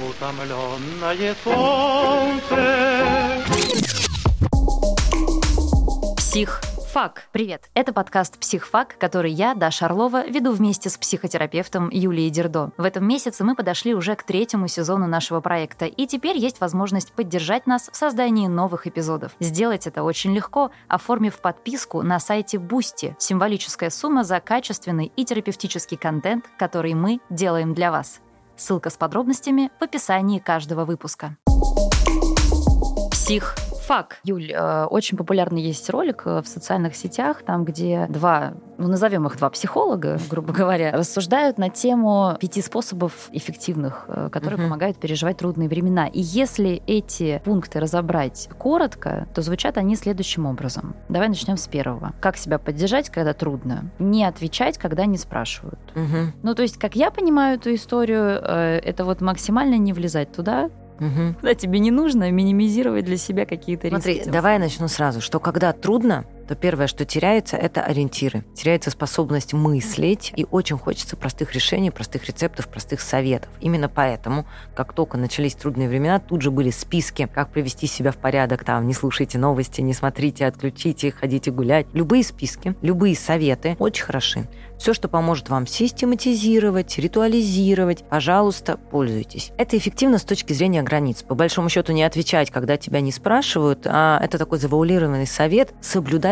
утомленное солнце. Псих Фак. Привет. Это подкаст «Психфак», который я, Даша Орлова, веду вместе с психотерапевтом Юлией Дердо. В этом месяце мы подошли уже к третьему сезону нашего проекта, и теперь есть возможность поддержать нас в создании новых эпизодов. Сделать это очень легко, оформив подписку на сайте Бусти. Символическая сумма за качественный и терапевтический контент, который мы делаем для вас. Ссылка с подробностями в описании каждого выпуска. Псих фак. Юль, э, очень популярный есть ролик э, в социальных сетях, там, где два, ну, назовем их два психолога, грубо говоря, рассуждают на тему пяти способов эффективных, э, которые uh-huh. помогают переживать трудные времена. И если эти пункты разобрать коротко, то звучат они следующим образом. Давай начнем с первого. Как себя поддержать, когда трудно? Не отвечать, когда не спрашивают. Uh-huh. Ну, то есть, как я понимаю эту историю, это вот максимально не влезать туда, Угу. Когда тебе не нужно минимизировать для себя какие-то риски. Смотри, давай я начну сразу, что когда трудно, то первое, что теряется, это ориентиры. Теряется способность мыслить, и очень хочется простых решений, простых рецептов, простых советов. Именно поэтому, как только начались трудные времена, тут же были списки, как привести себя в порядок, там, не слушайте новости, не смотрите, отключите, ходите гулять. Любые списки, любые советы очень хороши. Все, что поможет вам систематизировать, ритуализировать, пожалуйста, пользуйтесь. Это эффективно с точки зрения границ. По большому счету не отвечать, когда тебя не спрашивают, а это такой завуалированный совет.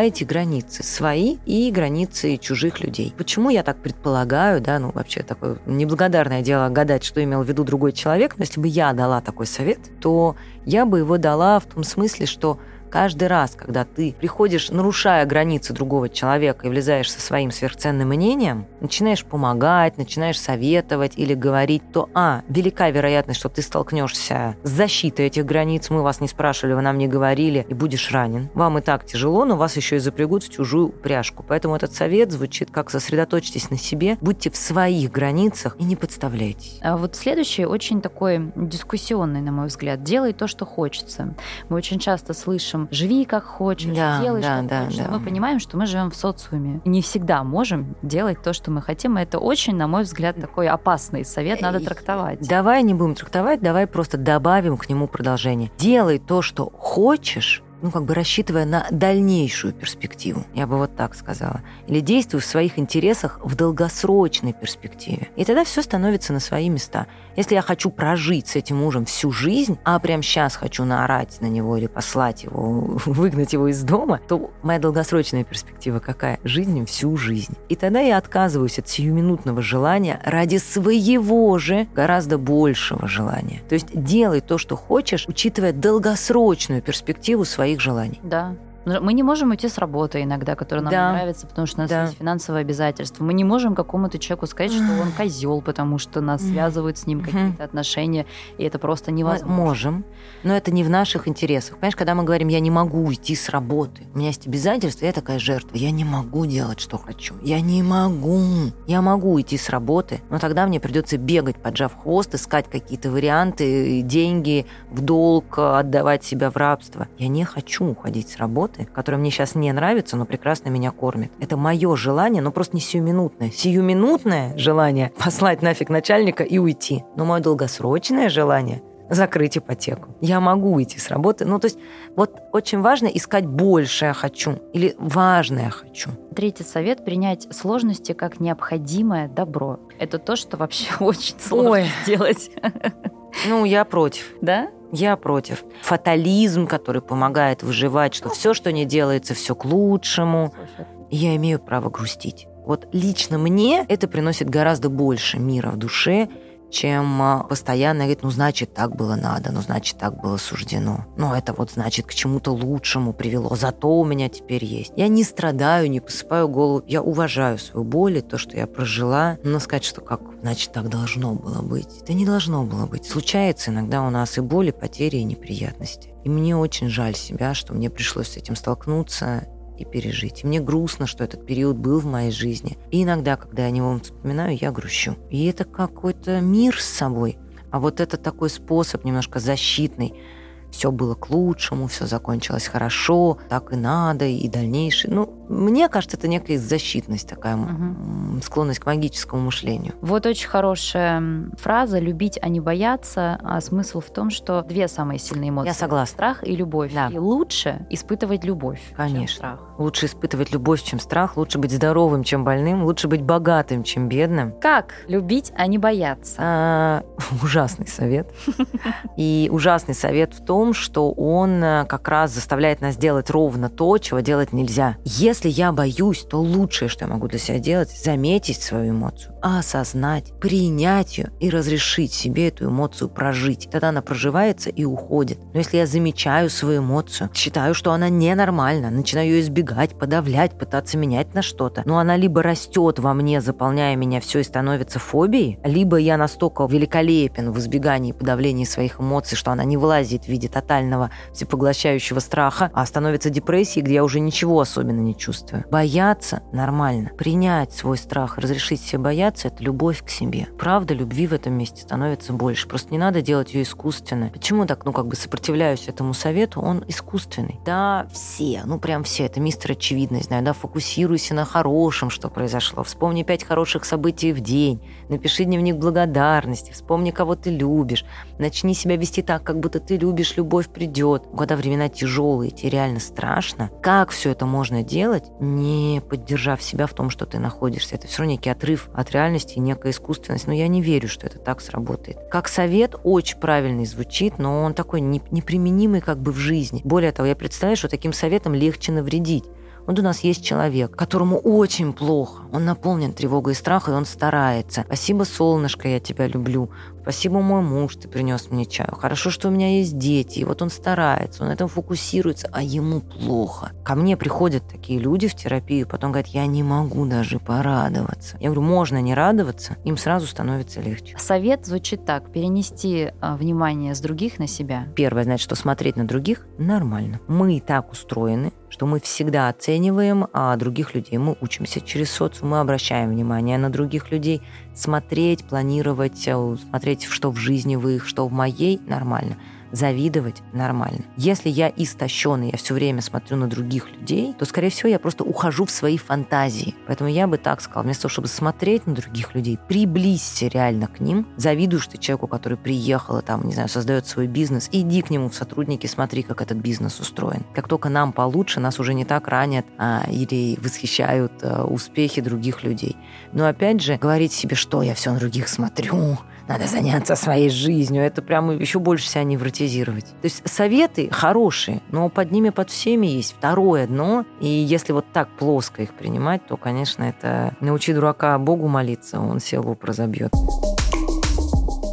Соблюдайте границы свои и границы чужих людей. Почему я так предполагаю, да, ну вообще такое неблагодарное дело гадать, что имел в виду другой человек, но если бы я дала такой совет, то я бы его дала в том смысле, что Каждый раз, когда ты приходишь, нарушая границы другого человека и влезаешь со своим сверхценным мнением, начинаешь помогать, начинаешь советовать или говорить, то, а, велика вероятность, что ты столкнешься с защитой этих границ, мы вас не спрашивали, вы нам не говорили, и будешь ранен. Вам и так тяжело, но вас еще и запрягут в чужую пряжку. Поэтому этот совет звучит как сосредоточьтесь на себе, будьте в своих границах и не подставляйтесь. А вот следующий очень такой дискуссионный, на мой взгляд. Делай то, что хочется. Мы очень часто слышим скажем, живи как хочешь, да, делай, да, что да, хочешь. Да. Мы понимаем, что мы живем в социуме. Не всегда можем делать то, что мы хотим. И это очень, на мой взгляд, такой опасный совет, надо трактовать. Давай не будем трактовать, давай просто добавим к нему продолжение. Делай то, что хочешь, ну, как бы рассчитывая на дальнейшую перспективу, я бы вот так сказала. Или действуй в своих интересах в долгосрочной перспективе. И тогда все становится на свои места. Если я хочу прожить с этим мужем всю жизнь, а прямо сейчас хочу наорать на него или послать его, выгнать его из дома, то моя долгосрочная перспектива какая? Жизнь всю жизнь. И тогда я отказываюсь от сиюминутного желания ради своего же гораздо большего желания. То есть делай то, что хочешь, учитывая долгосрочную перспективу своей своих желаний. Да. Мы не можем уйти с работы иногда, которая нам да. нравится, потому что у нас да. есть финансовые обязательства. Мы не можем какому-то человеку сказать, что он козел, потому что нас связывают с ним какие-то отношения, и это просто невозможно. Мы можем, но это не в наших интересах. Понимаешь, когда мы говорим, я не могу уйти с работы, у меня есть обязательства, я такая жертва, я не могу делать, что хочу. Я не могу. Я могу уйти с работы, но тогда мне придется бегать, поджав хвост, искать какие-то варианты, деньги в долг, отдавать себя в рабство. Я не хочу уходить с работы, работы, которая мне сейчас не нравится, но прекрасно меня кормит. Это мое желание, но просто не сиюминутное. Сиюминутное желание послать нафиг начальника и уйти. Но мое долгосрочное желание закрыть ипотеку. Я могу уйти с работы. Ну, то есть вот очень важно искать большее хочу или важное хочу. Третий совет – принять сложности как необходимое добро. Это то, что вообще очень сложно Ой. сделать. Ну, я против. Да? Я против. Фатализм, который помогает выживать, что все, что не делается, все к лучшему. Я имею право грустить. Вот лично мне это приносит гораздо больше мира в душе, чем а, постоянно говорит, ну, значит, так было надо, ну, значит, так было суждено. Ну, это вот, значит, к чему-то лучшему привело, зато у меня теперь есть. Я не страдаю, не посыпаю голову, я уважаю свою боль и то, что я прожила, но сказать, что как, значит, так должно было быть. Это не должно было быть. Случается иногда у нас и боли, потери, и неприятности. И мне очень жаль себя, что мне пришлось с этим столкнуться, и пережить. Мне грустно, что этот период был в моей жизни. И иногда, когда я о нем вспоминаю, я грущу. И это какой-то мир с собой. А вот это такой способ немножко защитный. Все было к лучшему, все закончилось хорошо, так и надо, и дальнейшее. Ну, мне кажется, это некая защитность такая, угу. склонность к магическому мышлению. Вот очень хорошая фраза «любить, а не бояться», а смысл в том, что две самые сильные эмоции. Я согласна. Страх и любовь. Да. И лучше испытывать любовь, Конечно. чем страх. Лучше испытывать любовь, чем страх, лучше быть здоровым, чем больным, лучше быть богатым, чем бедным. Как любить, а не бояться? А, ужасный совет. И ужасный совет в том, что он э, как раз заставляет нас делать ровно то, чего делать нельзя. Если я боюсь, то лучшее, что я могу для себя делать, заметить свою эмоцию, осознать, принять ее и разрешить себе эту эмоцию прожить. Тогда она проживается и уходит. Но если я замечаю свою эмоцию, считаю, что она ненормальна, начинаю ее избегать, подавлять, пытаться менять на что-то, но она либо растет во мне, заполняя меня все и становится фобией, либо я настолько великолепен в избегании и подавлении своих эмоций, что она не вылазит в виде тотального всепоглощающего страха, а становится депрессией, где я уже ничего особенно не чувствую. Бояться нормально. Принять свой страх, разрешить себе бояться – это любовь к себе. Правда, любви в этом месте становится больше. Просто не надо делать ее искусственно. Почему так, ну, как бы сопротивляюсь этому совету? Он искусственный. Да, все, ну, прям все. Это мистер очевидность, знаю, да, фокусируйся на хорошем, что произошло. Вспомни пять хороших событий в день. Напиши дневник благодарности. Вспомни, кого ты любишь. Начни себя вести так, как будто ты любишь, любовь придет. Когда времена тяжелые, тебе реально страшно. Как все это можно делать, не поддержав себя в том, что ты находишься? Это все равно некий отрыв от реальности и некая искусственность. Но я не верю, что это так сработает. Как совет очень правильный звучит, но он такой неприменимый как бы в жизни. Более того, я представляю, что таким советом легче навредить. Вот у нас есть человек, которому очень плохо. Он наполнен тревогой и страхом, и он старается. Спасибо, солнышко, я тебя люблю. Спасибо, мой муж, ты принес мне чаю. Хорошо, что у меня есть дети. И вот он старается, он на этом фокусируется, а ему плохо. Ко мне приходят такие люди в терапию, потом говорят, я не могу даже порадоваться. Я говорю, можно не радоваться, им сразу становится легче. Совет звучит так, перенести а, внимание с других на себя. Первое, значит, что смотреть на других нормально. Мы и так устроены, что мы всегда оцениваем а других людей. Мы учимся через социум, мы обращаем внимание на других людей. Смотреть, планировать, э, смотреть, что в жизни вы их, что в моей, нормально завидовать нормально. Если я истощенный, я все время смотрю на других людей, то, скорее всего, я просто ухожу в свои фантазии. Поэтому я бы так сказала, вместо того, чтобы смотреть на других людей, приблизься реально к ним, завидуешь ты человеку, который приехал и там, не знаю, создает свой бизнес, иди к нему в сотрудники, смотри, как этот бизнес устроен. Как только нам получше, нас уже не так ранят а, или восхищают а, успехи других людей. Но опять же, говорить себе, что я все на других смотрю, надо заняться своей жизнью. Это прямо еще больше себя невротизировать. То есть советы хорошие, но под ними под всеми есть второе дно. И если вот так плоско их принимать, то, конечно, это научи дурака Богу молиться, он селу прозобьет.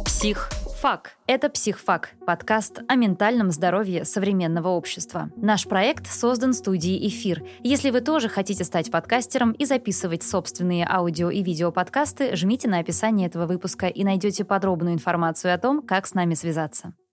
Псих Фак – это «Психфак» – подкаст о ментальном здоровье современного общества. Наш проект создан студией «Эфир». Если вы тоже хотите стать подкастером и записывать собственные аудио и видеоподкасты, жмите на описание этого выпуска и найдете подробную информацию о том, как с нами связаться.